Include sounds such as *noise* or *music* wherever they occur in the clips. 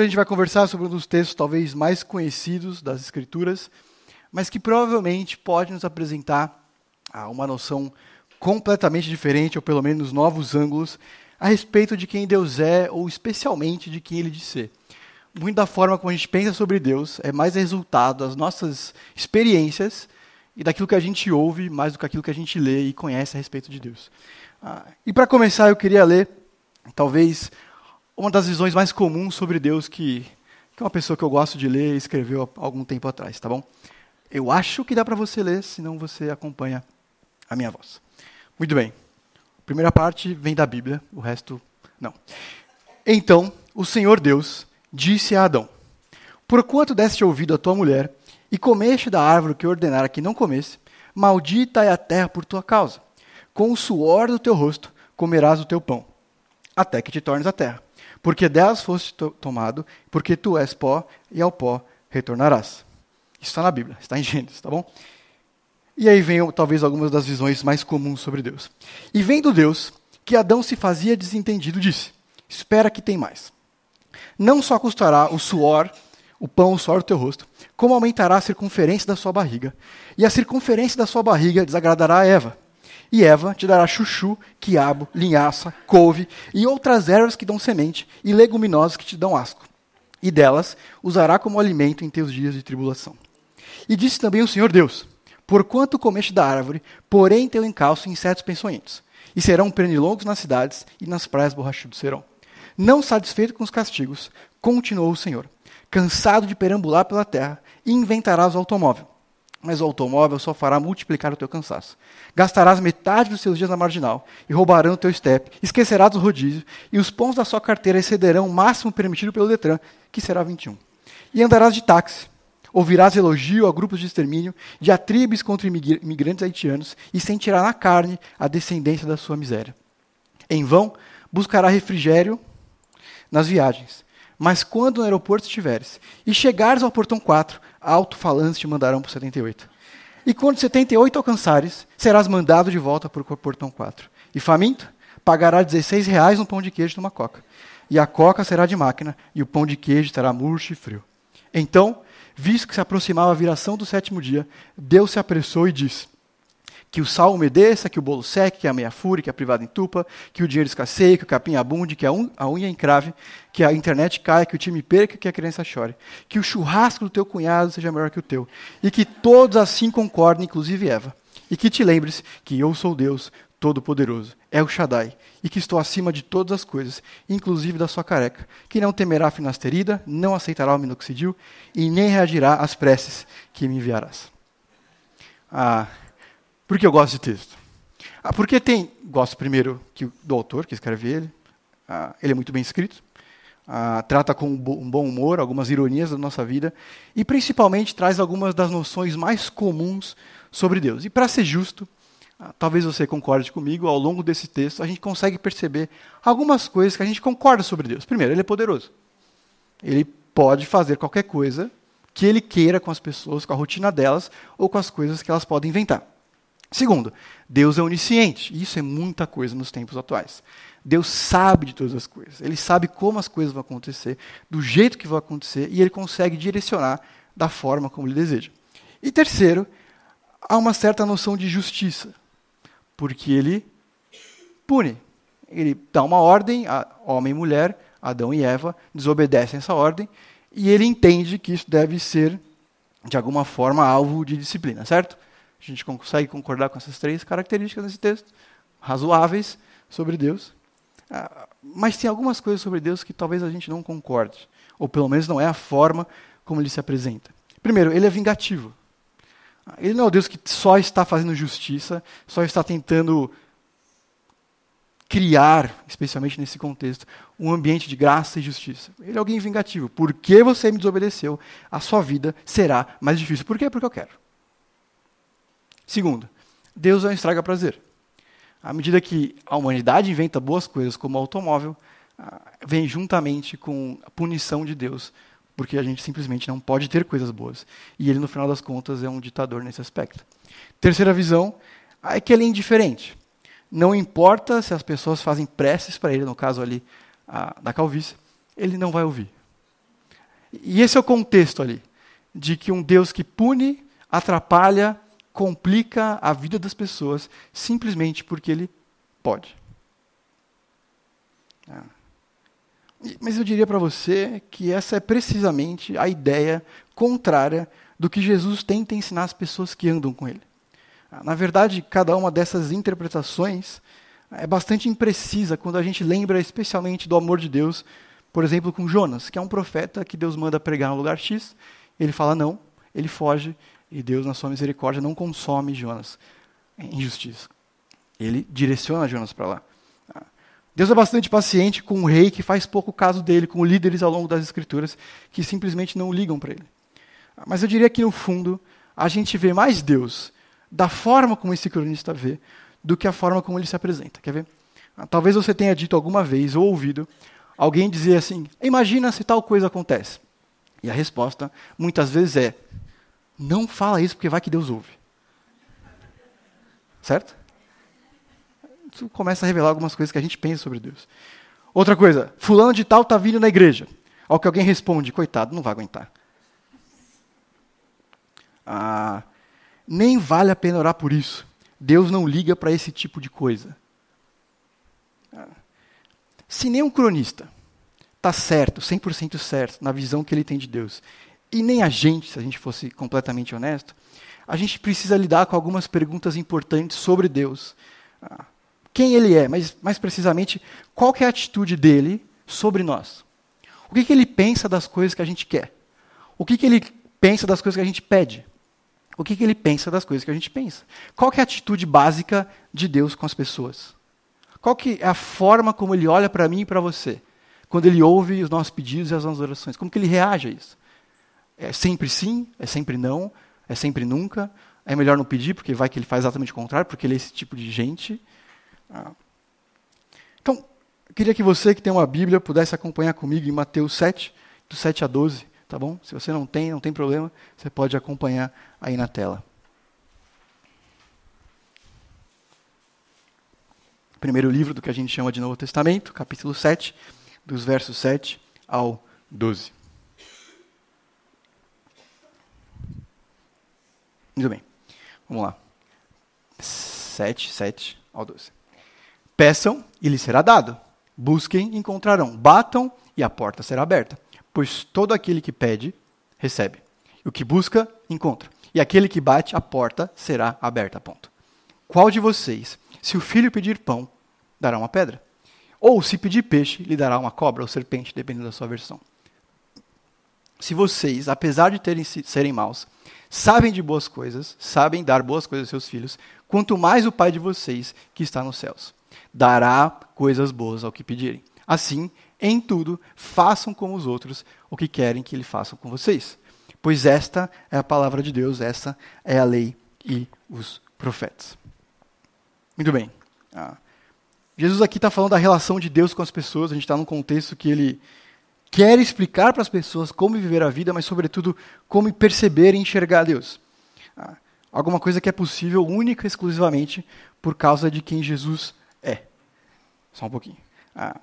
A gente vai conversar sobre um dos textos talvez mais conhecidos das Escrituras, mas que provavelmente pode nos apresentar ah, uma noção completamente diferente, ou pelo menos novos ângulos, a respeito de quem Deus é, ou especialmente de quem Ele diz ser. Muito da forma como a gente pensa sobre Deus é mais resultado das nossas experiências e daquilo que a gente ouve, mais do que aquilo que a gente lê e conhece a respeito de Deus. Ah, e para começar, eu queria ler, talvez, uma das visões mais comuns sobre Deus que, que uma pessoa que eu gosto de ler escreveu há algum tempo atrás, tá bom? Eu acho que dá para você ler, senão você acompanha a minha voz. Muito bem. Primeira parte vem da Bíblia, o resto não. Então, o Senhor Deus disse a Adão: Porquanto deste ouvido à tua mulher e comeste da árvore que ordenara que não comesse, maldita é a terra por tua causa. Com o suor do teu rosto comerás o teu pão, até que te tornes a terra porque delas foste tomado, porque tu és pó, e ao pó retornarás. Isso está na Bíblia, está em Gênesis, tá bom? E aí vem talvez algumas das visões mais comuns sobre Deus. E vendo Deus que Adão se fazia desentendido, disse: Espera que tem mais. Não só custará o suor, o pão, o suor do teu rosto, como aumentará a circunferência da sua barriga. E a circunferência da sua barriga desagradará a Eva e Eva te dará chuchu, quiabo, linhaça, couve e outras ervas que dão semente, e leguminosas que te dão asco. E delas usará como alimento em teus dias de tribulação. E disse também o Senhor Deus: Porquanto comeste da árvore, porém teu encalço insetos peçonhentos, e serão pernilongos nas cidades, e nas praias borrachudos serão. Não satisfeito com os castigos, continuou o Senhor, cansado de perambular pela terra, inventarás o automóvel mas o automóvel só fará multiplicar o teu cansaço. Gastarás metade dos seus dias na marginal e roubarão o teu step, esquecerás o rodízio, e os pontos da sua carteira excederão o máximo permitido pelo Detran, que será 21. E andarás de táxi, ouvirás elogio a grupos de extermínio, diatribes contra imigrantes haitianos, e sentirá na carne a descendência da sua miséria. Em vão, buscará refrigério nas viagens. Mas quando no aeroporto estiveres, e chegares ao portão 4, alto-falantes te mandarão para o 78. E quando 78 alcançares, serás mandado de volta para o portão 4. E faminto, pagará 16 reais um pão de queijo e uma coca. E a coca será de máquina, e o pão de queijo estará murcho e frio. Então, visto que se aproximava a viração do sétimo dia, Deus se apressou e disse: que o sal umedeça, que o bolo seque, que a meia fure, que a privada entupa, que o dinheiro escasseie, que o capim abunde, que a, un a unha encrave, que a internet caia, que o time perca, que a criança chore. Que o churrasco do teu cunhado seja melhor que o teu. E que todos assim concordem, inclusive Eva. E que te lembres que eu sou Deus Todo-Poderoso, é o Shaddai, e que estou acima de todas as coisas, inclusive da sua careca, que não temerá a finasterida, não aceitará o minoxidil, e nem reagirá às preces que me enviarás. Ah, por que eu gosto de texto? Ah, porque tem. Gosto primeiro que, do autor que escreve ele. Ah, ele é muito bem escrito. Ah, trata com um bom humor algumas ironias da nossa vida. E principalmente traz algumas das noções mais comuns sobre Deus. E para ser justo, ah, talvez você concorde comigo, ao longo desse texto a gente consegue perceber algumas coisas que a gente concorda sobre Deus. Primeiro, ele é poderoso. Ele pode fazer qualquer coisa que ele queira com as pessoas, com a rotina delas ou com as coisas que elas podem inventar. Segundo, Deus é onisciente. Isso é muita coisa nos tempos atuais. Deus sabe de todas as coisas. Ele sabe como as coisas vão acontecer, do jeito que vão acontecer, e ele consegue direcionar da forma como ele deseja. E terceiro, há uma certa noção de justiça, porque ele pune. Ele dá uma ordem homem e mulher, Adão e Eva, desobedecem essa ordem, e ele entende que isso deve ser, de alguma forma, alvo de disciplina, certo? A gente consegue concordar com essas três características nesse texto, razoáveis sobre Deus. Ah, mas tem algumas coisas sobre Deus que talvez a gente não concorde, ou pelo menos não é a forma como ele se apresenta. Primeiro, ele é vingativo. Ele não é o Deus que só está fazendo justiça, só está tentando criar, especialmente nesse contexto, um ambiente de graça e justiça. Ele é alguém vingativo. Porque você me desobedeceu, a sua vida será mais difícil. Por quê? Porque eu quero. Segundo, Deus um estraga prazer. À medida que a humanidade inventa boas coisas, como o automóvel, ah, vem juntamente com a punição de Deus, porque a gente simplesmente não pode ter coisas boas. E ele, no final das contas, é um ditador nesse aspecto. Terceira visão é que ele é indiferente. Não importa se as pessoas fazem preces para ele, no caso ali a, da calvície, ele não vai ouvir. E esse é o contexto ali, de que um Deus que pune, atrapalha, complica a vida das pessoas simplesmente porque ele pode. Ah. Mas eu diria para você que essa é precisamente a ideia contrária do que Jesus tenta ensinar as pessoas que andam com ele. Ah, na verdade, cada uma dessas interpretações é bastante imprecisa quando a gente lembra especialmente do amor de Deus, por exemplo, com Jonas, que é um profeta que Deus manda pregar no lugar X, ele fala não, ele foge e Deus, na sua misericórdia, não consome Jonas em justiça. Ele direciona Jonas para lá. Deus é bastante paciente com o rei que faz pouco caso dele, com líderes ao longo das escrituras que simplesmente não ligam para ele. Mas eu diria que no fundo a gente vê mais Deus da forma como esse cronista vê do que a forma como ele se apresenta. Quer ver? Talvez você tenha dito alguma vez ou ouvido alguém dizer assim: imagina se tal coisa acontece. E a resposta muitas vezes é: não fala isso porque vai que Deus ouve. Certo? Isso começa a revelar algumas coisas que a gente pensa sobre Deus. Outra coisa, fulano de tal está vindo na igreja. Ao que alguém responde, coitado, não vai aguentar. Ah, nem vale a pena orar por isso. Deus não liga para esse tipo de coisa. Se nem um cronista está certo, 100% certo, na visão que ele tem de Deus, e nem a gente, se a gente fosse completamente honesto, a gente precisa lidar com algumas perguntas importantes sobre Deus. Ah, quem ele é, mas mais precisamente, qual é a atitude dele sobre nós? O que, que ele pensa das coisas que a gente quer? O que, que ele pensa das coisas que a gente pede? o que, que ele pensa das coisas que a gente pensa. Qual é a atitude básica de Deus com as pessoas? Qual que é a forma como ele olha para mim e para você? Quando ele ouve os nossos pedidos e as nossas orações. Como que ele reage a isso? É sempre sim? É sempre não? É sempre nunca? É melhor não pedir, porque vai que ele faz exatamente o contrário, porque ele é esse tipo de gente. Ah. Então, queria que você que tem uma Bíblia pudesse acompanhar comigo em Mateus 7, do 7 a 12 tá bom? Se você não tem, não tem problema, você pode acompanhar aí na tela. Primeiro livro do que a gente chama de Novo Testamento, capítulo 7, dos versos 7 ao 12. Muito bem. Vamos lá. 7, 7 ao 12. Peçam e lhes será dado. Busquem e encontrarão. Batam e a porta será aberta pois todo aquele que pede, recebe. O que busca, encontra. E aquele que bate, a porta será aberta. Ponto. Qual de vocês, se o filho pedir pão, dará uma pedra? Ou se pedir peixe, lhe dará uma cobra ou serpente, dependendo da sua versão? Se vocês, apesar de terem, serem maus, sabem de boas coisas, sabem dar boas coisas aos seus filhos, quanto mais o Pai de vocês, que está nos céus, dará coisas boas ao que pedirem. Assim, em tudo, façam como os outros o que querem que ele façam com vocês. Pois esta é a palavra de Deus, essa é a lei e os profetas. Muito bem. Ah, Jesus aqui está falando da relação de Deus com as pessoas, a gente está num contexto que ele quer explicar para as pessoas como viver a vida, mas, sobretudo, como perceber e enxergar Deus. Ah, alguma coisa que é possível única e exclusivamente por causa de quem Jesus é. Só um pouquinho. Ah,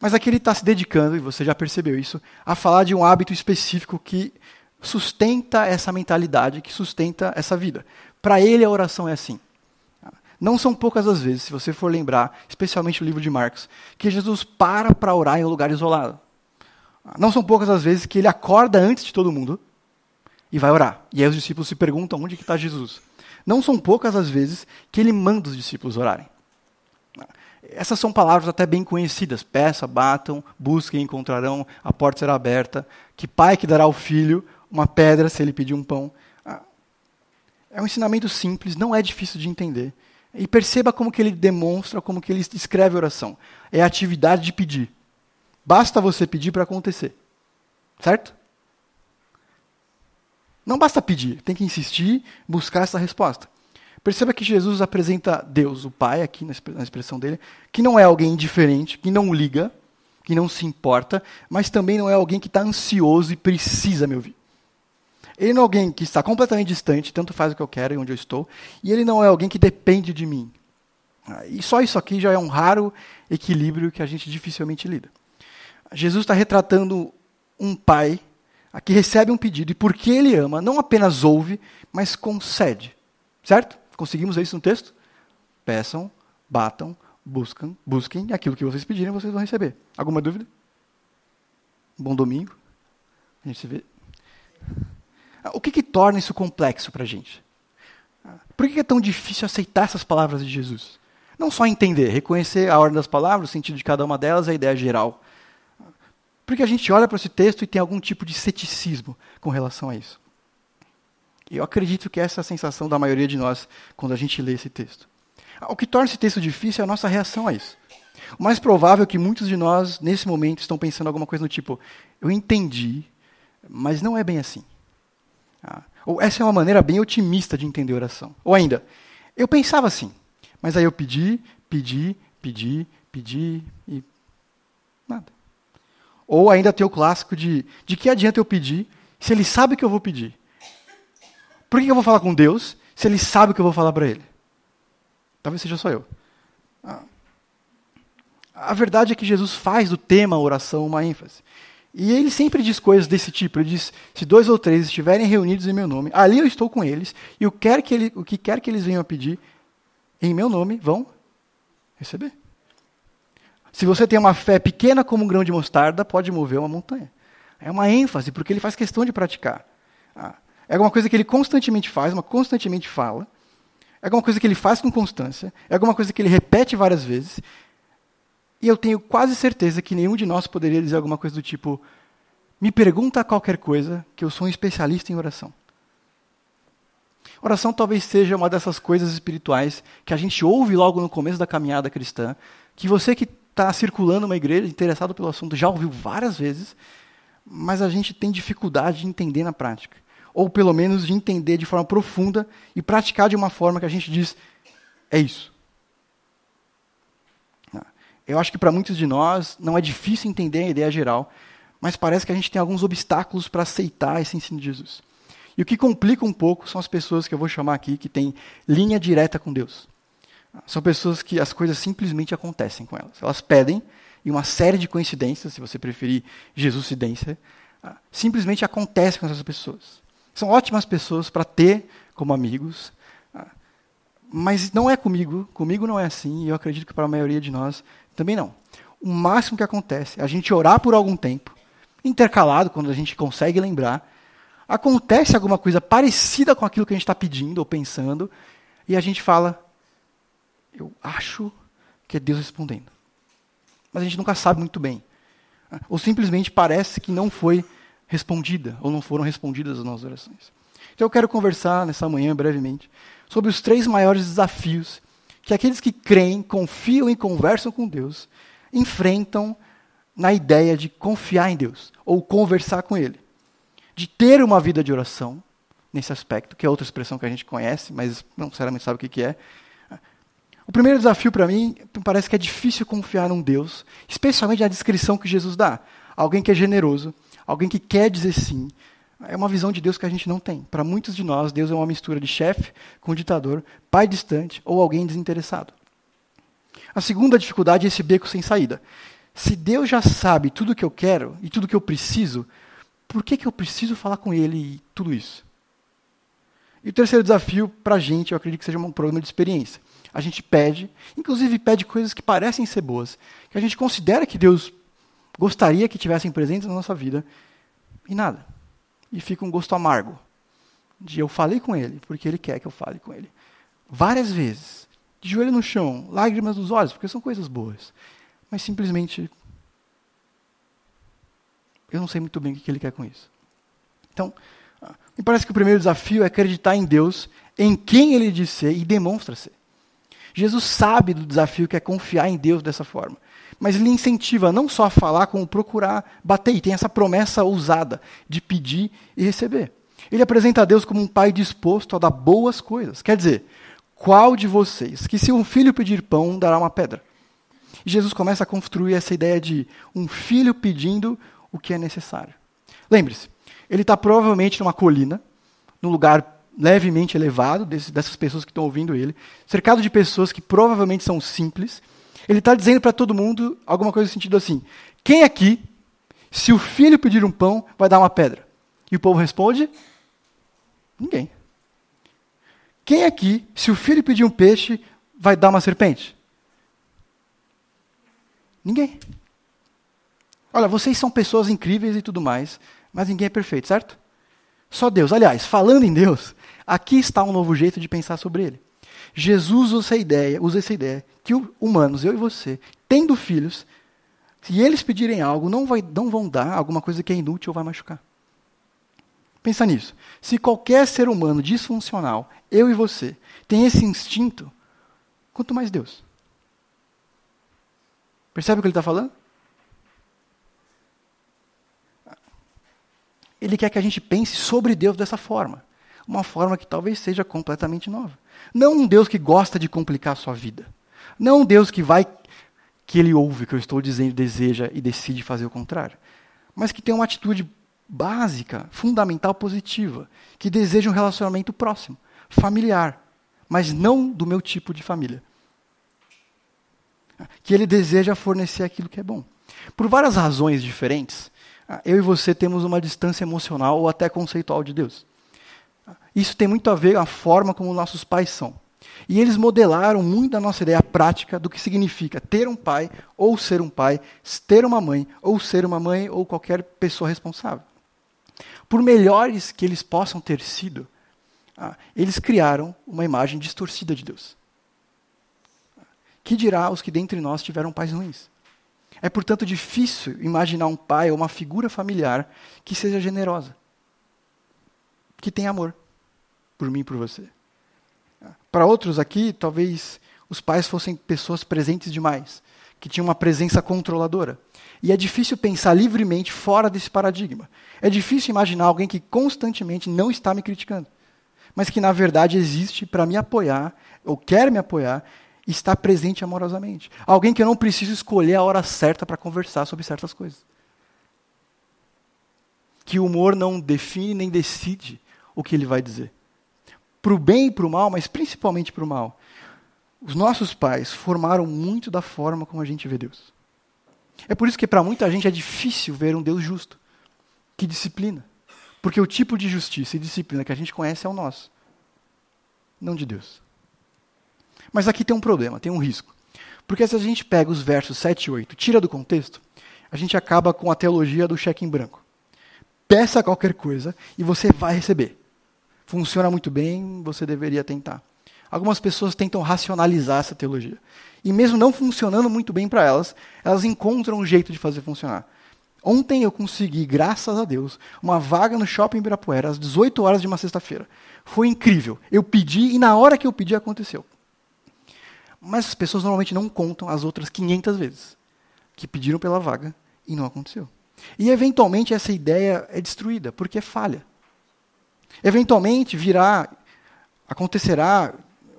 mas aqui ele está se dedicando, e você já percebeu isso, a falar de um hábito específico que sustenta essa mentalidade, que sustenta essa vida. Para ele a oração é assim. Não são poucas as vezes, se você for lembrar, especialmente o livro de Marcos, que Jesus para para orar em um lugar isolado. Não são poucas as vezes que ele acorda antes de todo mundo e vai orar. E aí os discípulos se perguntam onde está Jesus. Não são poucas as vezes que ele manda os discípulos orarem. Essas são palavras até bem conhecidas. Peça, batam, busquem, encontrarão, a porta será aberta. Que pai que dará ao filho uma pedra se ele pedir um pão. Ah, é um ensinamento simples, não é difícil de entender. E perceba como que ele demonstra, como que ele escreve a oração. É a atividade de pedir. Basta você pedir para acontecer. Certo? Não basta pedir, tem que insistir, buscar essa resposta. Perceba que Jesus apresenta Deus, o Pai, aqui na expressão dele, que não é alguém indiferente, que não liga, que não se importa, mas também não é alguém que está ansioso e precisa me ouvir. Ele não é alguém que está completamente distante, tanto faz o que eu quero e onde eu estou, e ele não é alguém que depende de mim. E só isso aqui já é um raro equilíbrio que a gente dificilmente lida. Jesus está retratando um pai que recebe um pedido e porque ele ama, não apenas ouve, mas concede. Certo? Conseguimos isso no texto? Peçam, batam, buscam, busquem aquilo que vocês pedirem, vocês vão receber. Alguma dúvida? Bom domingo. A gente se vê. O que, que torna isso complexo para a gente? Por que é tão difícil aceitar essas palavras de Jesus? Não só entender, reconhecer a ordem das palavras, o sentido de cada uma delas, a ideia geral. Porque a gente olha para esse texto e tem algum tipo de ceticismo com relação a isso. Eu acredito que essa é a sensação da maioria de nós quando a gente lê esse texto. O que torna esse texto difícil é a nossa reação a isso. O mais provável é que muitos de nós, nesse momento, estão pensando alguma coisa do tipo: eu entendi, mas não é bem assim. Ah, ou essa é uma maneira bem otimista de entender oração. Ou ainda, eu pensava assim, mas aí eu pedi, pedi, pedi, pedi e nada. Ou ainda tem o clássico de de que adianta eu pedir se ele sabe que eu vou pedir? Por que eu vou falar com Deus se ele sabe que eu vou falar para ele? Talvez seja só eu. Ah. A verdade é que Jesus faz do tema oração uma ênfase. E ele sempre diz coisas desse tipo. Ele diz: se dois ou três estiverem reunidos em meu nome, ali eu estou com eles, e o, quer que ele, o que quer que eles venham a pedir, em meu nome, vão receber. Se você tem uma fé pequena como um grão de mostarda, pode mover uma montanha. É uma ênfase, porque ele faz questão de praticar. Ah, é alguma coisa que ele constantemente faz, uma constantemente fala. É alguma coisa que ele faz com constância. É alguma coisa que ele repete várias vezes. E eu tenho quase certeza que nenhum de nós poderia dizer alguma coisa do tipo: me pergunta qualquer coisa, que eu sou um especialista em oração. Oração talvez seja uma dessas coisas espirituais que a gente ouve logo no começo da caminhada cristã, que você que está circulando uma igreja, interessado pelo assunto, já ouviu várias vezes, mas a gente tem dificuldade de entender na prática. Ou pelo menos de entender de forma profunda e praticar de uma forma que a gente diz: é isso. Eu acho que para muitos de nós não é difícil entender a ideia geral, mas parece que a gente tem alguns obstáculos para aceitar esse ensino de Jesus. E o que complica um pouco são as pessoas que eu vou chamar aqui que têm linha direta com Deus. São pessoas que as coisas simplesmente acontecem com elas. Elas pedem, e uma série de coincidências, se você preferir Jesuscidência, simplesmente acontece com essas pessoas. São ótimas pessoas para ter como amigos, mas não é comigo, comigo não é assim, e eu acredito que para a maioria de nós também não. O máximo que acontece é a gente orar por algum tempo, intercalado, quando a gente consegue lembrar, acontece alguma coisa parecida com aquilo que a gente está pedindo ou pensando, e a gente fala, eu acho que é Deus respondendo. Mas a gente nunca sabe muito bem. Ou simplesmente parece que não foi respondida, ou não foram respondidas as nossas orações. Então eu quero conversar nessa manhã, brevemente, sobre os três maiores desafios que aqueles que creem, confiam e conversam com Deus enfrentam na ideia de confiar em Deus ou conversar com Ele, de ter uma vida de oração nesse aspecto, que é outra expressão que a gente conhece, mas não sinceramente sabe o que é. O primeiro desafio para mim parece que é difícil confiar num Deus, especialmente na descrição que Jesus dá. Alguém que é generoso, alguém que quer dizer sim, é uma visão de Deus que a gente não tem. Para muitos de nós, Deus é uma mistura de chefe com ditador, pai distante ou alguém desinteressado. A segunda dificuldade é esse beco sem saída. Se Deus já sabe tudo o que eu quero e tudo o que eu preciso, por que, que eu preciso falar com Ele e tudo isso? E o terceiro desafio para a gente, eu acredito que seja um problema de experiência. A gente pede, inclusive pede coisas que parecem ser boas, que a gente considera que Deus gostaria que tivessem presentes na nossa vida, e nada e fica um gosto amargo. De eu falei com ele, porque ele quer que eu fale com ele. Várias vezes. De joelho no chão, lágrimas nos olhos, porque são coisas boas. Mas simplesmente. Eu não sei muito bem o que ele quer com isso. Então, me parece que o primeiro desafio é acreditar em Deus, em quem ele diz ser e demonstra ser. Jesus sabe do desafio que é confiar em Deus dessa forma mas ele incentiva não só a falar, como procurar bater. E tem essa promessa ousada de pedir e receber. Ele apresenta a Deus como um pai disposto a dar boas coisas. Quer dizer, qual de vocês, que se um filho pedir pão, dará uma pedra? E Jesus começa a construir essa ideia de um filho pedindo o que é necessário. Lembre-se, ele está provavelmente numa colina, num lugar levemente elevado, dessas pessoas que estão ouvindo ele, cercado de pessoas que provavelmente são simples, ele está dizendo para todo mundo alguma coisa no sentido assim: quem aqui, se o filho pedir um pão, vai dar uma pedra? E o povo responde: Ninguém. Quem aqui, se o filho pedir um peixe, vai dar uma serpente? Ninguém. Olha, vocês são pessoas incríveis e tudo mais, mas ninguém é perfeito, certo? Só Deus. Aliás, falando em Deus, aqui está um novo jeito de pensar sobre ele. Jesus usa essa ideia, usa essa ideia que humanos, eu e você, tendo filhos, se eles pedirem algo, não, vai, não vão dar alguma coisa que é inútil ou vai machucar. Pensa nisso. Se qualquer ser humano disfuncional, eu e você, tem esse instinto, quanto mais Deus. Percebe o que ele está falando? Ele quer que a gente pense sobre Deus dessa forma. Uma forma que talvez seja completamente nova. Não um Deus que gosta de complicar a sua vida. Não um Deus que vai, que ele ouve o que eu estou dizendo, deseja e decide fazer o contrário. Mas que tem uma atitude básica, fundamental, positiva, que deseja um relacionamento próximo, familiar, mas não do meu tipo de família. Que ele deseja fornecer aquilo que é bom. Por várias razões diferentes, eu e você temos uma distância emocional ou até conceitual de Deus. Isso tem muito a ver com a forma como nossos pais são. E eles modelaram muito a nossa ideia prática do que significa ter um pai, ou ser um pai, ter uma mãe, ou ser uma mãe, ou qualquer pessoa responsável. Por melhores que eles possam ter sido, ah, eles criaram uma imagem distorcida de Deus. Que dirá os que dentre nós tiveram pais ruins? É, portanto, difícil imaginar um pai ou uma figura familiar que seja generosa, que tenha amor por mim e por você. Para outros aqui, talvez os pais fossem pessoas presentes demais, que tinham uma presença controladora. E é difícil pensar livremente fora desse paradigma. É difícil imaginar alguém que constantemente não está me criticando, mas que na verdade existe para me apoiar, ou quer me apoiar, está presente amorosamente. Alguém que eu não preciso escolher a hora certa para conversar sobre certas coisas. Que o humor não define nem decide o que ele vai dizer para o bem e para o mal, mas principalmente para o mal. Os nossos pais formaram muito da forma como a gente vê Deus. É por isso que para muita gente é difícil ver um Deus justo, que disciplina. Porque o tipo de justiça e disciplina que a gente conhece é o nosso, não de Deus. Mas aqui tem um problema, tem um risco. Porque se a gente pega os versos 7 e 8, tira do contexto, a gente acaba com a teologia do cheque em branco. Peça qualquer coisa e você vai receber funciona muito bem, você deveria tentar. Algumas pessoas tentam racionalizar essa teologia. E mesmo não funcionando muito bem para elas, elas encontram um jeito de fazer funcionar. Ontem eu consegui, graças a Deus, uma vaga no Shopping Ibirapuera às 18 horas de uma sexta-feira. Foi incrível. Eu pedi e na hora que eu pedi aconteceu. Mas as pessoas normalmente não contam as outras 500 vezes que pediram pela vaga e não aconteceu. E eventualmente essa ideia é destruída porque é falha. Eventualmente virá, acontecerá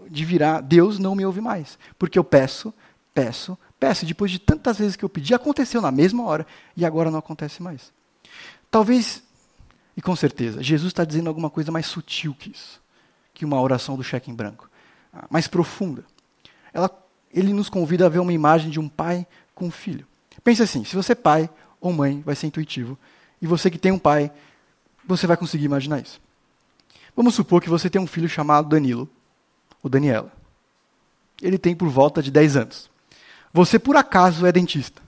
de virar, Deus não me ouve mais. Porque eu peço, peço, peço. Depois de tantas vezes que eu pedi, aconteceu na mesma hora e agora não acontece mais. Talvez, e com certeza, Jesus está dizendo alguma coisa mais sutil que isso, que uma oração do cheque em branco, ah, mais profunda. Ela, ele nos convida a ver uma imagem de um pai com um filho. Pense assim: se você é pai ou mãe, vai ser intuitivo, e você que tem um pai, você vai conseguir imaginar isso. Vamos supor que você tem um filho chamado Danilo, ou Daniela. Ele tem por volta de 10 anos. Você, por acaso, é dentista.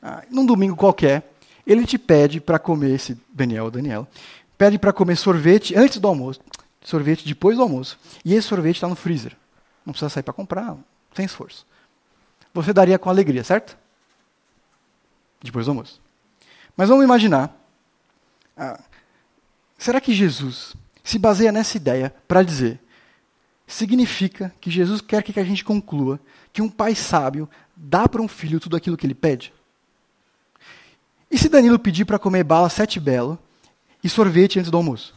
Ah, num domingo qualquer, ele te pede para comer, esse Daniel ou Daniela, pede para comer sorvete antes do almoço, sorvete depois do almoço, e esse sorvete está no freezer. Não precisa sair para comprar, sem esforço. Você daria com alegria, certo? Depois do almoço. Mas vamos imaginar ah, Será que Jesus se baseia nessa ideia para dizer significa que Jesus quer que a gente conclua que um pai sábio dá para um filho tudo aquilo que ele pede? E se Danilo pedir para comer bala sete belo e sorvete antes do almoço?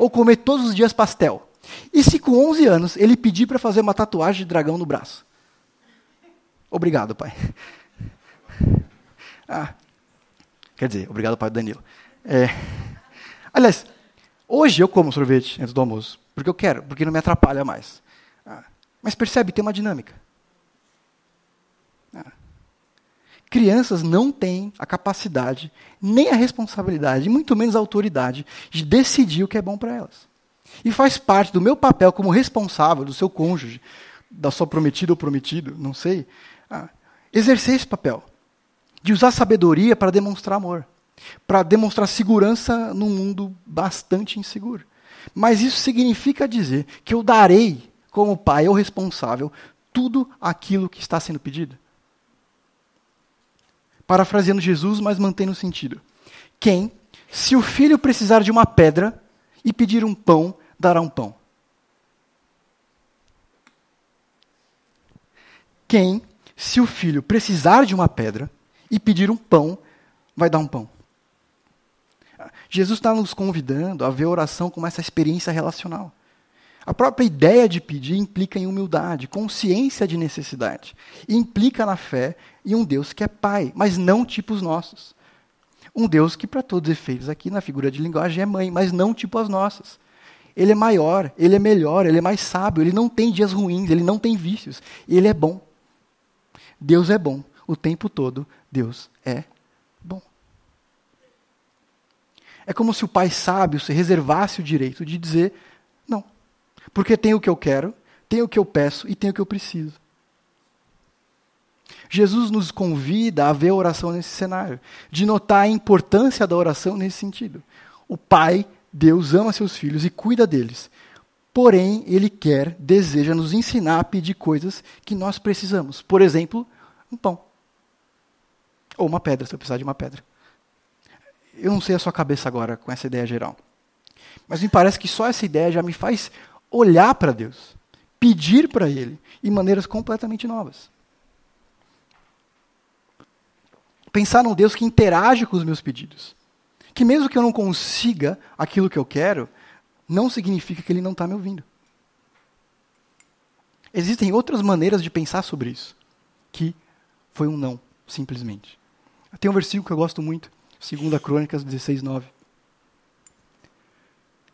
Ou comer todos os dias pastel? E se com 11 anos ele pedir para fazer uma tatuagem de dragão no braço? Obrigado, pai. *laughs* Ah, quer dizer, obrigado, pai Danilo. É, aliás, Hoje eu como sorvete antes do almoço, porque eu quero, porque não me atrapalha mais. Ah, mas percebe, tem uma dinâmica. Ah. Crianças não têm a capacidade, nem a responsabilidade, muito menos a autoridade de decidir o que é bom para elas. E faz parte do meu papel como responsável do seu cônjuge, da sua prometida ou prometido, não sei, exercer esse papel. De usar sabedoria para demonstrar amor. Para demonstrar segurança num mundo bastante inseguro. Mas isso significa dizer que eu darei, como pai ou responsável, tudo aquilo que está sendo pedido? Parafraseando Jesus, mas mantendo o sentido. Quem, se o filho precisar de uma pedra e pedir um pão, dará um pão? Quem, se o filho precisar de uma pedra e pedir um pão, vai dar um pão? Jesus está nos convidando a ver a oração como essa experiência relacional. A própria ideia de pedir implica em humildade, consciência de necessidade. Implica na fé em um Deus que é Pai, mas não tipo os nossos. Um Deus que, para todos os efeitos, aqui na figura de linguagem é mãe, mas não tipo as nossas. Ele é maior, ele é melhor, ele é mais sábio, ele não tem dias ruins, ele não tem vícios, ele é bom. Deus é bom o tempo todo, Deus é bom. É como se o pai sábio se reservasse o direito de dizer: porque tem o que eu quero, tem o que eu peço e tem o que eu preciso. Jesus nos convida a ver a oração nesse cenário, de notar a importância da oração nesse sentido. O Pai, Deus, ama seus filhos e cuida deles. Porém, Ele quer, deseja nos ensinar a pedir coisas que nós precisamos. Por exemplo, um pão. Ou uma pedra, se eu precisar de uma pedra. Eu não sei a sua cabeça agora com essa ideia geral. Mas me parece que só essa ideia já me faz olhar para Deus, pedir para Ele, em maneiras completamente novas. Pensar num Deus que interage com os meus pedidos. Que mesmo que eu não consiga aquilo que eu quero, não significa que Ele não está me ouvindo. Existem outras maneiras de pensar sobre isso, que foi um não, simplesmente. Tem um versículo que eu gosto muito, 2 Crônicas 16, 9.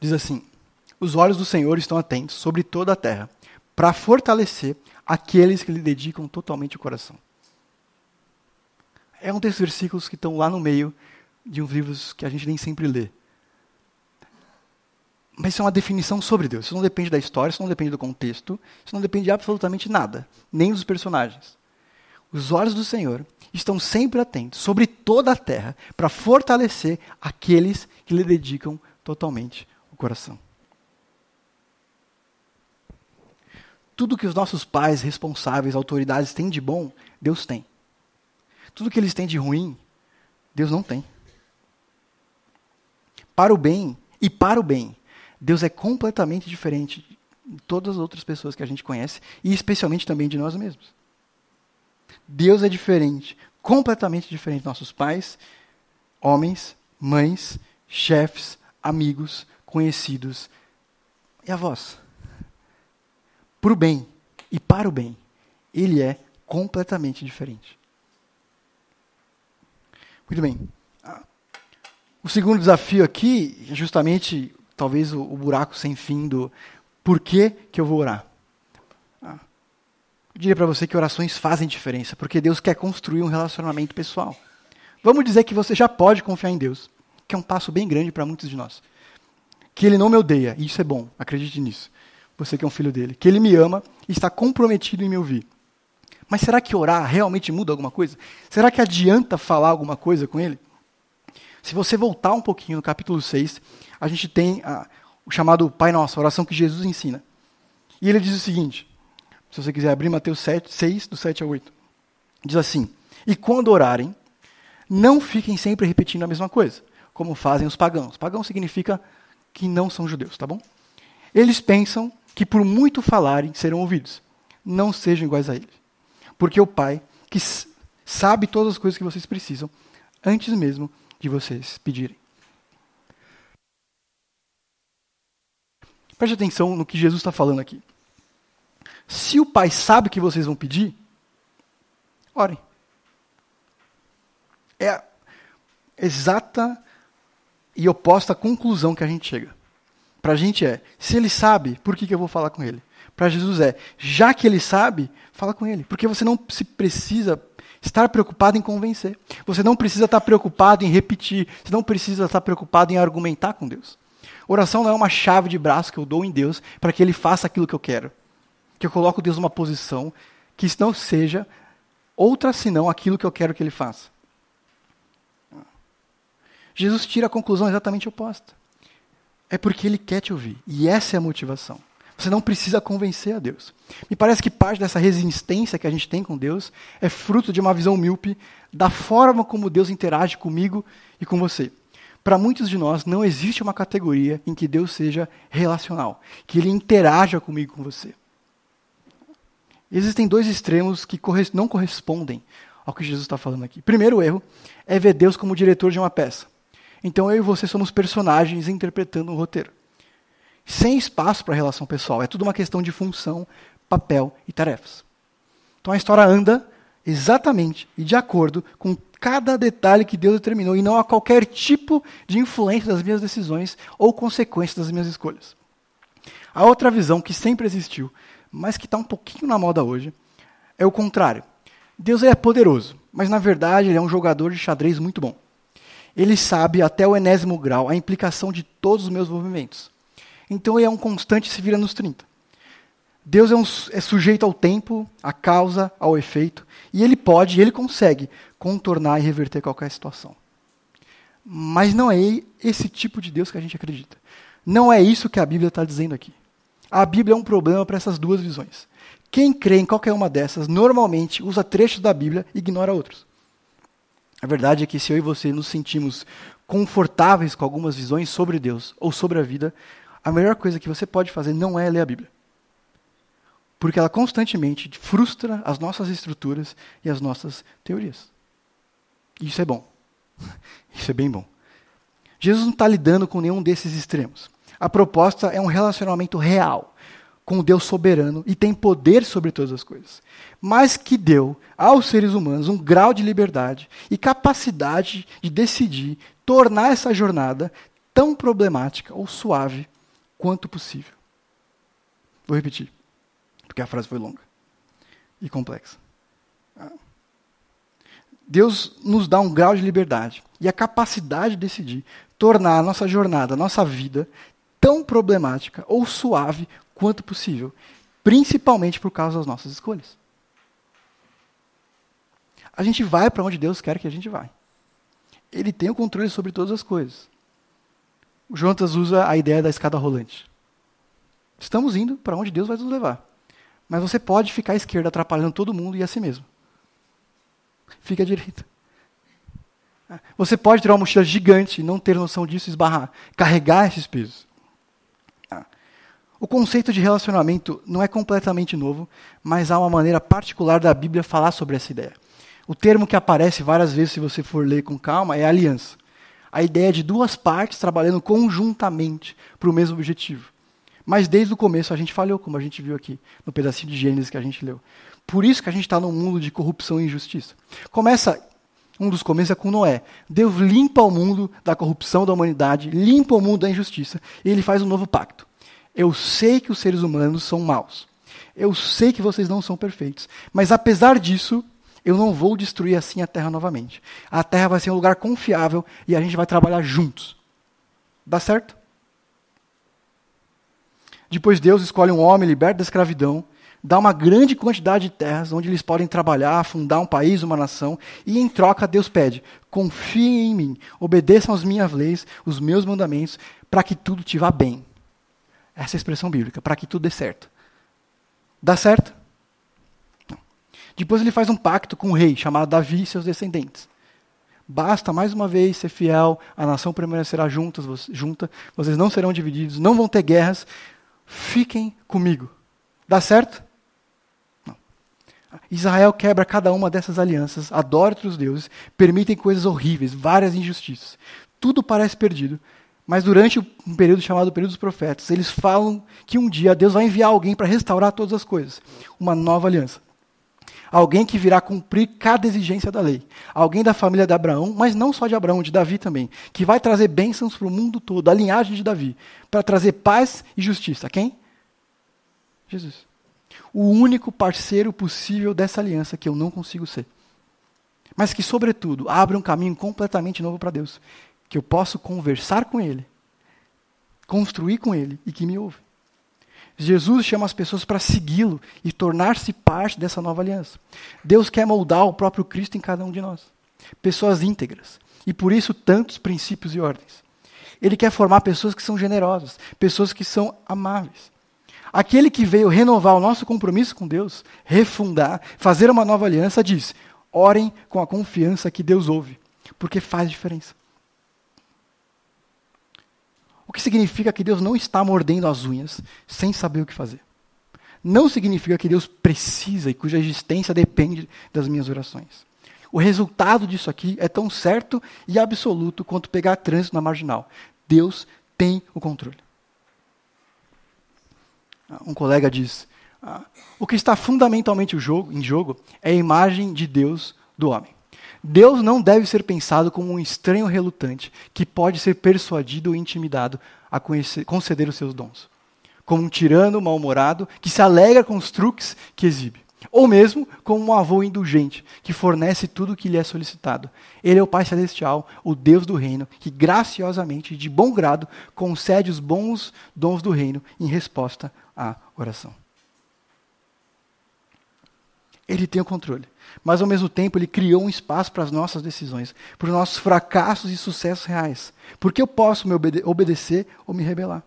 Diz assim: os olhos do Senhor estão atentos sobre toda a terra, para fortalecer aqueles que lhe dedicam totalmente o coração. É um desses versículos que estão lá no meio de uns livros que a gente nem sempre lê. Mas isso é uma definição sobre Deus. Isso não depende da história, isso não depende do contexto, isso não depende de absolutamente nada, nem dos personagens. Os olhos do Senhor estão sempre atentos sobre toda a terra para fortalecer aqueles que lhe dedicam totalmente o coração. Tudo que os nossos pais, responsáveis, autoridades têm de bom, Deus tem. Tudo que eles têm de ruim, Deus não tem. Para o bem e para o bem, Deus é completamente diferente de todas as outras pessoas que a gente conhece e especialmente também de nós mesmos. Deus é diferente, completamente diferente de nossos pais, homens, mães, chefes, amigos, conhecidos e avós para o bem e para o bem, ele é completamente diferente. Muito bem. O segundo desafio aqui é justamente, talvez, o, o buraco sem fim do por que, que eu vou orar. Ah, eu diria para você que orações fazem diferença, porque Deus quer construir um relacionamento pessoal. Vamos dizer que você já pode confiar em Deus, que é um passo bem grande para muitos de nós. Que Ele não me odeia, e isso é bom, acredite nisso você que é um filho dele, que ele me ama e está comprometido em me ouvir. Mas será que orar realmente muda alguma coisa? Será que adianta falar alguma coisa com ele? Se você voltar um pouquinho no capítulo 6, a gente tem a, o chamado Pai Nosso, a oração que Jesus ensina. E ele diz o seguinte: se você quiser abrir Mateus 7, 6, do 7 ao 8. Diz assim: E quando orarem, não fiquem sempre repetindo a mesma coisa, como fazem os pagãos. Pagão significa que não são judeus, tá bom? Eles pensam que por muito falarem serão ouvidos. Não sejam iguais a ele. Porque o Pai, que sabe todas as coisas que vocês precisam, antes mesmo de vocês pedirem. Preste atenção no que Jesus está falando aqui. Se o Pai sabe que vocês vão pedir, orem. É a exata e oposta conclusão que a gente chega. Para a gente é, se ele sabe, por que, que eu vou falar com ele? Para Jesus é, já que ele sabe, fala com ele. Porque você não se precisa Estar preocupado em convencer. Você não precisa estar preocupado em repetir. Você não precisa estar preocupado em argumentar com Deus. Oração não é uma chave de braço que eu dou em Deus para que Ele faça aquilo que eu quero. Que eu coloco Deus numa posição que não seja outra senão aquilo que eu quero que Ele faça. Jesus tira a conclusão exatamente oposta. É porque Ele quer te ouvir. E essa é a motivação. Você não precisa convencer a Deus. Me parece que parte dessa resistência que a gente tem com Deus é fruto de uma visão míope da forma como Deus interage comigo e com você. Para muitos de nós, não existe uma categoria em que Deus seja relacional, que Ele interaja comigo e com você. Existem dois extremos que não correspondem ao que Jesus está falando aqui. Primeiro erro é ver Deus como diretor de uma peça. Então eu e você somos personagens interpretando um roteiro sem espaço para relação pessoal. É tudo uma questão de função, papel e tarefas. Então a história anda exatamente e de acordo com cada detalhe que Deus determinou e não a qualquer tipo de influência das minhas decisões ou consequência das minhas escolhas. A outra visão que sempre existiu, mas que está um pouquinho na moda hoje, é o contrário. Deus é poderoso, mas na verdade ele é um jogador de xadrez muito bom. Ele sabe até o enésimo grau a implicação de todos os meus movimentos. Então ele é um constante se vira nos 30. Deus é, um, é, sujeito ao tempo, à causa, ao efeito, e ele pode, ele consegue contornar e reverter qualquer situação. Mas não é esse tipo de Deus que a gente acredita. Não é isso que a Bíblia está dizendo aqui. A Bíblia é um problema para essas duas visões. Quem crê em qualquer uma dessas, normalmente usa trechos da Bíblia e ignora outros. A verdade é que se eu e você nos sentimos confortáveis com algumas visões sobre Deus ou sobre a vida, a melhor coisa que você pode fazer não é ler a Bíblia. Porque ela constantemente frustra as nossas estruturas e as nossas teorias. Isso é bom. *laughs* Isso é bem bom. Jesus não está lidando com nenhum desses extremos. A proposta é um relacionamento real com o Deus soberano e tem poder sobre todas as coisas, mas que deu aos seres humanos um grau de liberdade e capacidade de decidir tornar essa jornada tão problemática ou suave quanto possível. Vou repetir, porque a frase foi longa e complexa. Deus nos dá um grau de liberdade e a capacidade de decidir tornar a nossa jornada, a nossa vida, tão problemática ou suave quanto possível, principalmente por causa das nossas escolhas. A gente vai para onde Deus quer que a gente vá. Ele tem o controle sobre todas as coisas. O Jonatas usa a ideia da escada rolante. Estamos indo para onde Deus vai nos levar. Mas você pode ficar à esquerda atrapalhando todo mundo e a si mesmo. Fique à direita. Você pode ter uma mochila gigante e não ter noção disso e esbarrar. Carregar esses pesos. O conceito de relacionamento não é completamente novo, mas há uma maneira particular da Bíblia falar sobre essa ideia. O termo que aparece várias vezes, se você for ler com calma, é aliança a ideia de duas partes trabalhando conjuntamente para o mesmo objetivo. Mas desde o começo a gente falhou, como a gente viu aqui no pedacinho de Gênesis que a gente leu. Por isso que a gente está num mundo de corrupção e injustiça. Começa, um dos começos é com Noé. Deus limpa o mundo da corrupção da humanidade, limpa o mundo da injustiça, e ele faz um novo pacto. Eu sei que os seres humanos são maus. Eu sei que vocês não são perfeitos. Mas apesar disso, eu não vou destruir assim a terra novamente. A terra vai ser um lugar confiável e a gente vai trabalhar juntos. Dá certo? Depois Deus escolhe um homem liberto da escravidão, dá uma grande quantidade de terras onde eles podem trabalhar, fundar um país, uma nação, e em troca Deus pede: confiem em mim, obedeçam as minhas leis, os meus mandamentos, para que tudo te vá bem. Essa é a expressão bíblica, para que tudo dê certo. Dá certo? Depois ele faz um pacto com o rei, chamado Davi e seus descendentes. Basta mais uma vez ser fiel, a nação permanecerá juntas, junta, vocês não serão divididos, não vão ter guerras, fiquem comigo. Dá certo? Não. Israel quebra cada uma dessas alianças, adora outros deuses, permitem coisas horríveis, várias injustiças. Tudo parece perdido, mas durante um período chamado período dos profetas, eles falam que um dia Deus vai enviar alguém para restaurar todas as coisas, uma nova aliança. Alguém que virá cumprir cada exigência da lei. Alguém da família de Abraão, mas não só de Abraão, de Davi também. Que vai trazer bênçãos para o mundo todo, a linhagem de Davi. Para trazer paz e justiça. Quem? Jesus. O único parceiro possível dessa aliança que eu não consigo ser. mas que, sobretudo, abre um caminho completamente novo para Deus, que eu posso conversar com Ele, construir com Ele e que me ouve. Jesus chama as pessoas para segui-lo e tornar-se parte dessa nova aliança. Deus quer moldar o próprio Cristo em cada um de nós. Pessoas íntegras. E por isso tantos princípios e ordens. Ele quer formar pessoas que são generosas, pessoas que são amáveis. Aquele que veio renovar o nosso compromisso com Deus, refundar, fazer uma nova aliança, diz: orem com a confiança que Deus ouve, porque faz diferença. O que significa que Deus não está mordendo as unhas sem saber o que fazer. Não significa que Deus precisa e cuja existência depende das minhas orações. O resultado disso aqui é tão certo e absoluto quanto pegar trânsito na marginal. Deus tem o controle. Um colega diz: ah, o que está fundamentalmente em jogo é a imagem de Deus do homem. Deus não deve ser pensado como um estranho relutante que pode ser persuadido ou intimidado a conhecer, conceder os seus dons. Como um tirano mal-humorado que se alegra com os truques que exibe. Ou mesmo como um avô indulgente que fornece tudo o que lhe é solicitado. Ele é o Pai Celestial, o Deus do reino, que graciosamente e de bom grado concede os bons dons do reino em resposta à oração. Ele tem o controle. Mas, ao mesmo tempo, ele criou um espaço para as nossas decisões, para os nossos fracassos e sucessos reais. Porque eu posso me obede obedecer ou me rebelar.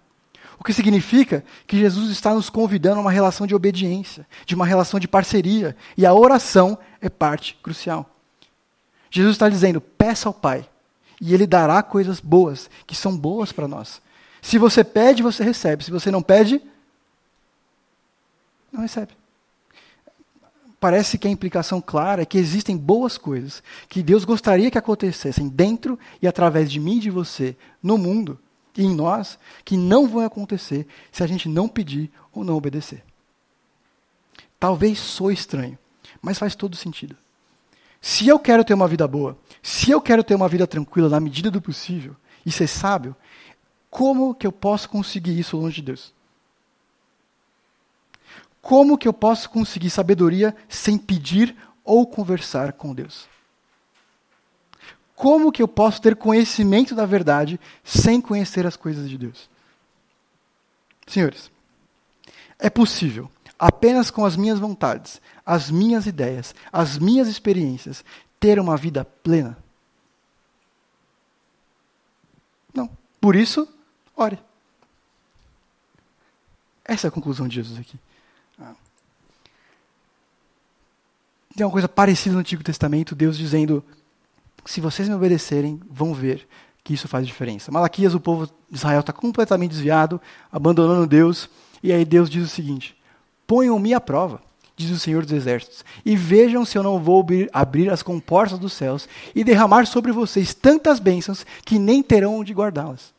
O que significa que Jesus está nos convidando a uma relação de obediência, de uma relação de parceria. E a oração é parte crucial. Jesus está dizendo: peça ao Pai, e Ele dará coisas boas, que são boas para nós. Se você pede, você recebe. Se você não pede, não recebe parece que a implicação clara é que existem boas coisas que Deus gostaria que acontecessem dentro e através de mim e de você, no mundo e em nós, que não vão acontecer se a gente não pedir ou não obedecer. Talvez sou estranho, mas faz todo sentido. Se eu quero ter uma vida boa, se eu quero ter uma vida tranquila na medida do possível e ser sábio, como que eu posso conseguir isso longe de Deus? Como que eu posso conseguir sabedoria sem pedir ou conversar com Deus? Como que eu posso ter conhecimento da verdade sem conhecer as coisas de Deus? Senhores, é possível, apenas com as minhas vontades, as minhas ideias, as minhas experiências, ter uma vida plena? Não. Por isso, ore. Essa é a conclusão de Jesus aqui. Tem uma coisa parecida no Antigo Testamento, Deus dizendo: se vocês me obedecerem, vão ver que isso faz diferença. Malaquias, o povo de Israel está completamente desviado, abandonando Deus, e aí Deus diz o seguinte: ponham-me à prova, diz o Senhor dos Exércitos, e vejam se eu não vou abrir, as comportas dos céus e derramar sobre vocês tantas bênçãos que nem terão onde guardá-las.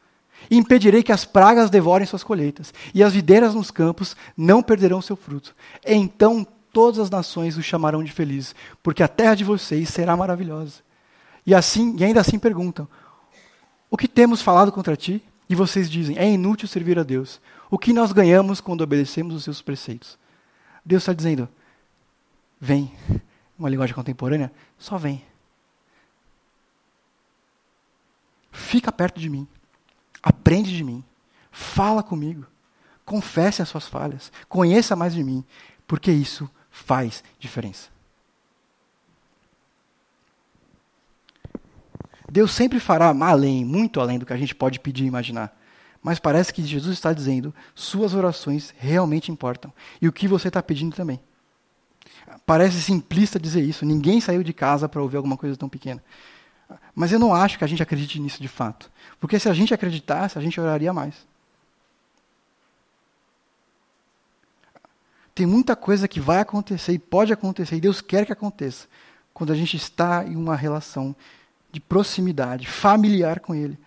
E impedirei que as pragas devorem suas colheitas, e as videiras nos campos não perderão seu fruto. Então todas as nações o chamarão de feliz, porque a terra de vocês será maravilhosa. E assim, e ainda assim perguntam: O que temos falado contra ti? E vocês dizem: É inútil servir a Deus. O que nós ganhamos quando obedecemos os seus preceitos? Deus está dizendo: Vem. Uma linguagem contemporânea, só vem. Fica perto de mim. Aprende de mim. Fala comigo. Confesse as suas falhas. Conheça mais de mim. Porque isso faz diferença. Deus sempre fará além, muito além do que a gente pode pedir e imaginar. Mas parece que Jesus está dizendo: suas orações realmente importam. E o que você está pedindo também. Parece simplista dizer isso. Ninguém saiu de casa para ouvir alguma coisa tão pequena. Mas eu não acho que a gente acredite nisso de fato. Porque se a gente acreditasse, a gente oraria mais. Tem muita coisa que vai acontecer e pode acontecer, e Deus quer que aconteça, quando a gente está em uma relação de proximidade, familiar com Ele.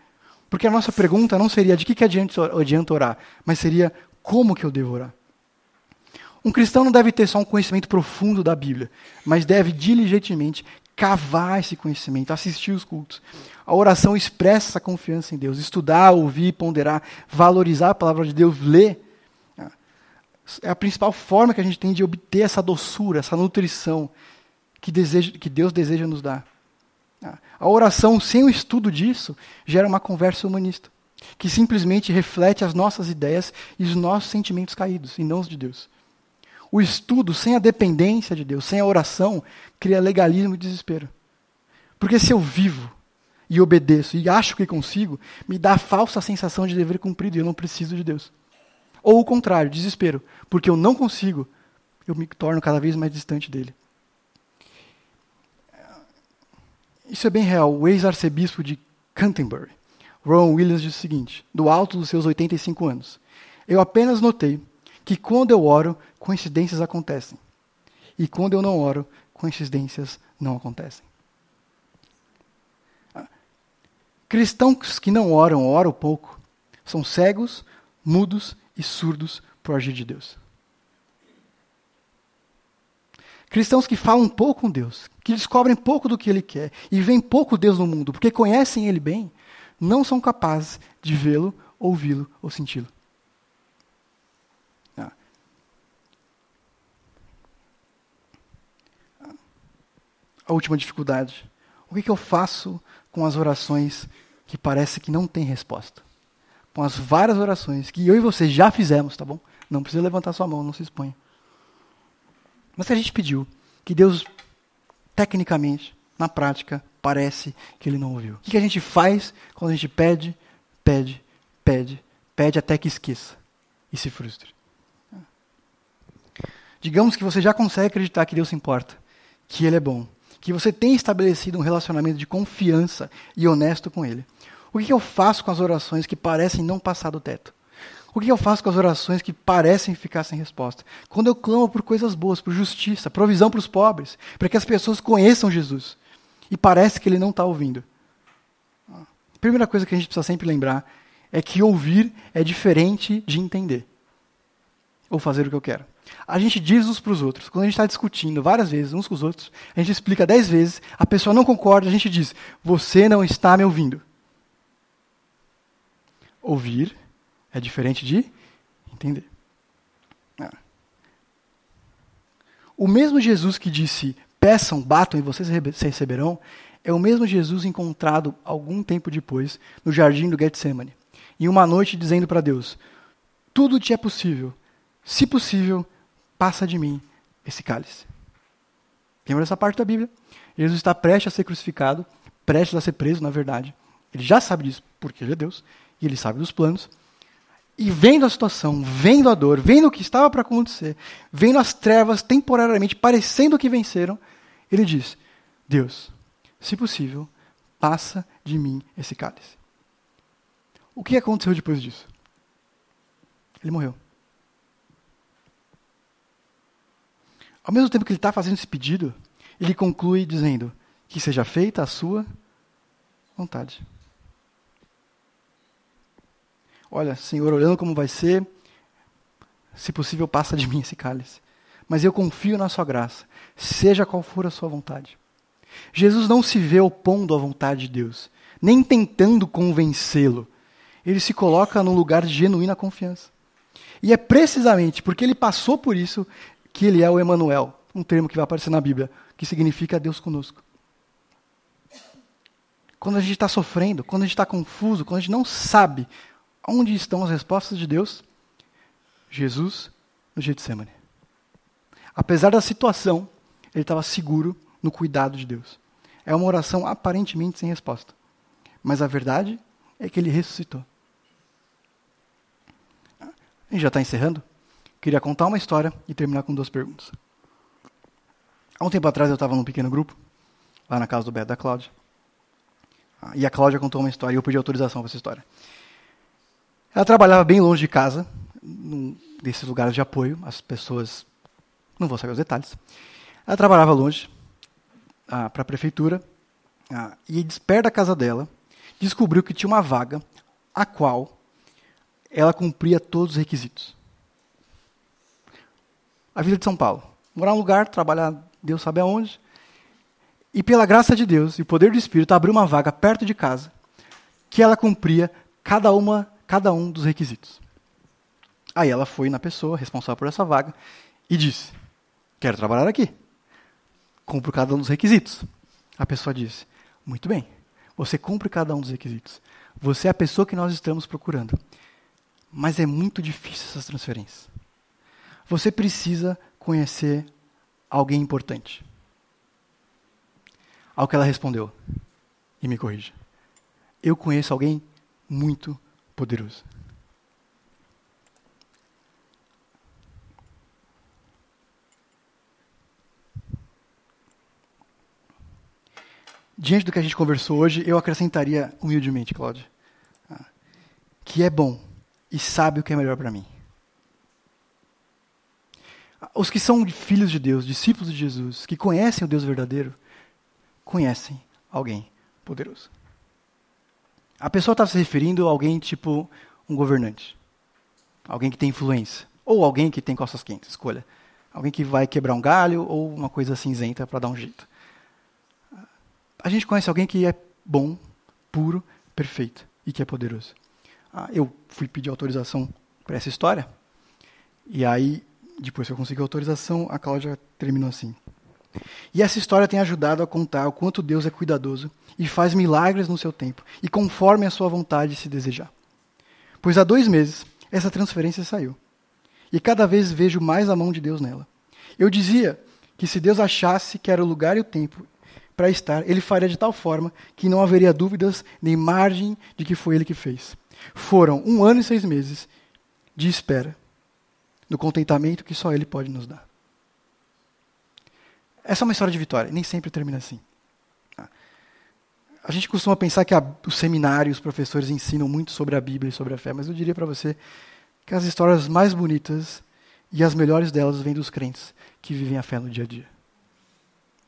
Porque a nossa pergunta não seria de que, que adianta orar, mas seria como que eu devo orar. Um cristão não deve ter só um conhecimento profundo da Bíblia, mas deve diligentemente cavar esse conhecimento, assistir os cultos. A oração expressa essa confiança em Deus. Estudar, ouvir, ponderar, valorizar a palavra de Deus, ler é a principal forma que a gente tem de obter essa doçura, essa nutrição que, deseja, que Deus deseja nos dar. A oração sem o estudo disso gera uma conversa humanista, que simplesmente reflete as nossas ideias e os nossos sentimentos caídos, e não os de Deus. O estudo sem a dependência de Deus, sem a oração, cria legalismo e desespero. Porque se eu vivo e obedeço e acho que consigo, me dá a falsa sensação de dever cumprido e eu não preciso de Deus. Ou o contrário, desespero, porque eu não consigo, eu me torno cada vez mais distante dele. Isso é bem real. O ex-arcebispo de Canterbury, Ron Williams, diz o seguinte, do alto dos seus 85 anos: Eu apenas notei que quando eu oro, coincidências acontecem. E quando eu não oro, coincidências não acontecem. Cristãos que não oram, oram pouco, são cegos, mudos e surdos para o agir de Deus. Cristãos que falam pouco com Deus, que descobrem pouco do que Ele quer e veem pouco Deus no mundo, porque conhecem Ele bem, não são capazes de vê-lo, ouvi-lo ou senti-lo. Ah. A última dificuldade. O que, eu faço com as orações que parece que não tem resposta? Com as várias orações que eu e você já fizemos, tá bom? Não precisa levantar sua mão, não se exponha. Mas que a gente pediu, que Deus, tecnicamente, na prática, parece que ele não ouviu. O que a gente faz quando a gente pede, pede, pede, pede até que esqueça e se frustre? Digamos que você já consegue acreditar que Deus se importa, que Ele é bom, que você tem estabelecido um relacionamento de confiança e honesto com Ele. O que eu faço com as orações que parecem não passar do teto? O que eu faço com as orações que parecem ficar sem resposta? Quando eu clamo por coisas boas, por justiça, provisão para os pobres, para que as pessoas conheçam Jesus, e parece que ele não está ouvindo. A primeira coisa que a gente precisa sempre lembrar é que ouvir é diferente de entender ou fazer o que eu quero. A gente diz uns para os outros, quando a gente está discutindo várias vezes uns com os outros, a gente explica dez vezes, a pessoa não concorda, a gente diz: Você não está me ouvindo. Ouvir é diferente de entender. Ah. O mesmo Jesus que disse: peçam, batam e vocês receberão, é o mesmo Jesus encontrado algum tempo depois no jardim do Getsemane. Em uma noite dizendo para Deus: Tudo te é possível. Se possível, passa de mim esse cálice. Lembra dessa parte da Bíblia? Jesus está prestes a ser crucificado, prestes a ser preso, na verdade. Ele já sabe disso, porque ele é Deus, e ele sabe dos planos. E vendo a situação, vendo a dor, vendo o que estava para acontecer, vendo as trevas temporariamente parecendo que venceram, ele diz: Deus, se possível, passa de mim esse cálice. O que aconteceu depois disso? Ele morreu. Ao mesmo tempo que ele está fazendo esse pedido, ele conclui dizendo: Que seja feita a sua vontade. Olha, Senhor, olhando como vai ser, se possível, passa de mim esse cálice. Mas eu confio na Sua graça, seja qual for a Sua vontade. Jesus não se vê opondo à vontade de Deus, nem tentando convencê-lo. Ele se coloca num lugar de genuína confiança. E é precisamente porque ele passou por isso que ele é o Emanuel, um termo que vai aparecer na Bíblia, que significa Deus conosco. Quando a gente está sofrendo, quando a gente está confuso, quando a gente não sabe Onde estão as respostas de Deus? Jesus no Getsemane. Apesar da situação, ele estava seguro no cuidado de Deus. É uma oração aparentemente sem resposta. Mas a verdade é que ele ressuscitou. A gente já está encerrando. Queria contar uma história e terminar com duas perguntas. Há um tempo atrás eu estava num pequeno grupo, lá na casa do Beto da Cláudia. Ah, e a Cláudia contou uma história e eu pedi autorização para essa história. Ela trabalhava bem longe de casa, num desses lugares de apoio, as pessoas. Não vou saber os detalhes. Ela trabalhava longe, ah, para a prefeitura, ah, e perto da casa dela, descobriu que tinha uma vaga a qual ela cumpria todos os requisitos. A vida de São Paulo. Morar num lugar, trabalhar Deus sabe aonde. E pela graça de Deus e o poder do Espírito, abriu uma vaga perto de casa que ela cumpria cada uma cada um dos requisitos. Aí ela foi na pessoa responsável por essa vaga e disse: Quero trabalhar aqui. Cumpro cada um dos requisitos. A pessoa disse: Muito bem. Você cumpre cada um dos requisitos. Você é a pessoa que nós estamos procurando. Mas é muito difícil essas transferências. Você precisa conhecer alguém importante. Ao que ela respondeu, e me corrija. Eu conheço alguém muito poderoso. Diante do que a gente conversou hoje, eu acrescentaria humildemente, Cláudia, ah, que é bom e sabe o que é melhor para mim. Os que são filhos de Deus, discípulos de Jesus, que conhecem o Deus verdadeiro, conhecem alguém poderoso. A pessoa está se referindo a alguém tipo um governante, alguém que tem influência, ou alguém que tem costas quentes, escolha. Alguém que vai quebrar um galho ou uma coisa cinzenta para dar um jeito. A gente conhece alguém que é bom, puro, perfeito e que é poderoso. Ah, eu fui pedir autorização para essa história, e aí, depois que eu consegui autorização, a Cláudia terminou assim. E essa história tem ajudado a contar o quanto Deus é cuidadoso e faz milagres no seu tempo e conforme a sua vontade se desejar. Pois há dois meses essa transferência saiu. E cada vez vejo mais a mão de Deus nela. Eu dizia que se Deus achasse que era o lugar e o tempo para estar, ele faria de tal forma que não haveria dúvidas nem margem de que foi ele que fez. Foram um ano e seis meses de espera, no contentamento que só ele pode nos dar. Essa é uma história de vitória, nem sempre termina assim. A gente costuma pensar que a, os seminários, os professores ensinam muito sobre a Bíblia e sobre a fé, mas eu diria para você que as histórias mais bonitas e as melhores delas vêm dos crentes que vivem a fé no dia a dia.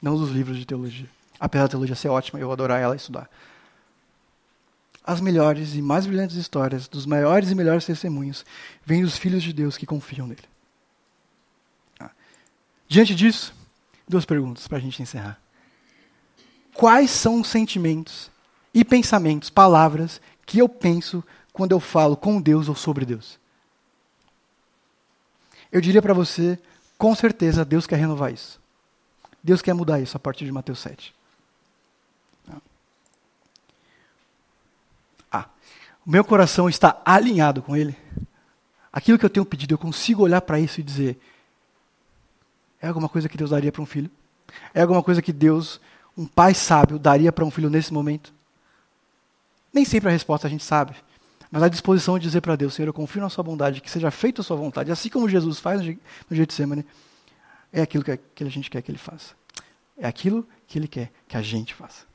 Não dos livros de teologia. Apesar da teologia ser ótima, eu adorar ela e estudar. As melhores e mais brilhantes histórias, dos maiores e melhores testemunhos, vêm dos filhos de Deus que confiam nele. Diante disso, duas perguntas para a gente encerrar. Quais são os sentimentos e pensamentos, palavras que eu penso quando eu falo com Deus ou sobre Deus? Eu diria para você, com certeza, Deus quer renovar isso. Deus quer mudar isso a partir de Mateus 7. Ah, o meu coração está alinhado com Ele. Aquilo que eu tenho pedido, eu consigo olhar para isso e dizer: é alguma coisa que Deus daria para um filho? É alguma coisa que Deus, um pai sábio, daria para um filho nesse momento? Nem sempre a resposta a gente sabe. Mas a disposição de dizer para Deus, Senhor, eu confio na sua bondade, que seja feita a sua vontade, assim como Jesus faz no Getsemane, é aquilo que a gente quer que ele faça. É aquilo que ele quer que a gente faça.